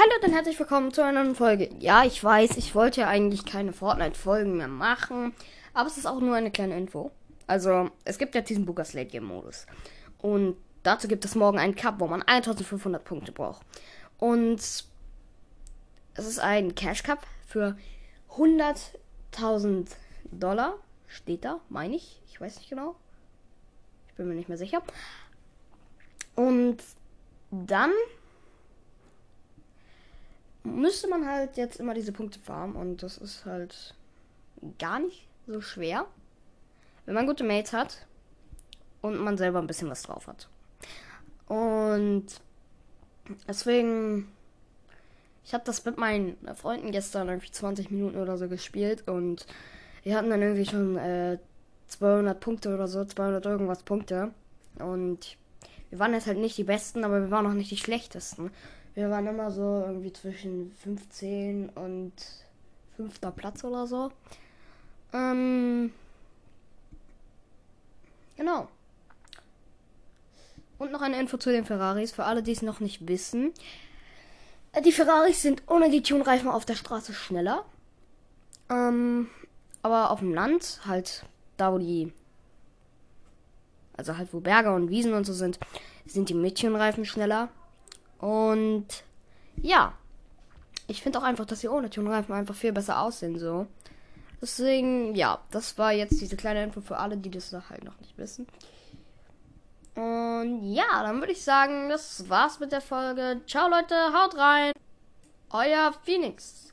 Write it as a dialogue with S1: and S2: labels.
S1: Hallo und herzlich willkommen zu einer neuen Folge. Ja, ich weiß, ich wollte ja eigentlich keine Fortnite-Folgen mehr machen, aber es ist auch nur eine kleine Info. Also, es gibt ja diesen Booker Slate Game Modus. Und dazu gibt es morgen einen Cup, wo man 1500 Punkte braucht. Und es ist ein Cash Cup für 100.000 Dollar. Steht da, meine ich. Ich weiß nicht genau. Ich bin mir nicht mehr sicher. Und dann müsste man halt jetzt immer diese Punkte farmen und das ist halt gar nicht so schwer, wenn man gute Mates hat und man selber ein bisschen was drauf hat. Und deswegen, ich habe das mit meinen Freunden gestern irgendwie 20 Minuten oder so gespielt und wir hatten dann irgendwie schon äh, 200 Punkte oder so, 200 irgendwas Punkte und wir waren jetzt halt nicht die Besten, aber wir waren auch nicht die Schlechtesten. Wir waren immer so irgendwie zwischen 15 und 5. Platz oder so. Ähm, genau. Und noch eine Info zu den Ferraris, für alle, die es noch nicht wissen. Äh, die Ferraris sind ohne die Tunreifen auf der Straße schneller. Ähm, aber auf dem Land, halt da wo die, also halt wo Berge und Wiesen und so sind, sind die Mädchenreifen schneller. Und ja, ich finde auch einfach, dass die ohne Tunreifen einfach viel besser aussehen so. Deswegen, ja, das war jetzt diese kleine Info für alle, die das halt noch nicht wissen. Und ja, dann würde ich sagen, das war's mit der Folge. Ciao Leute, haut rein. Euer Phoenix.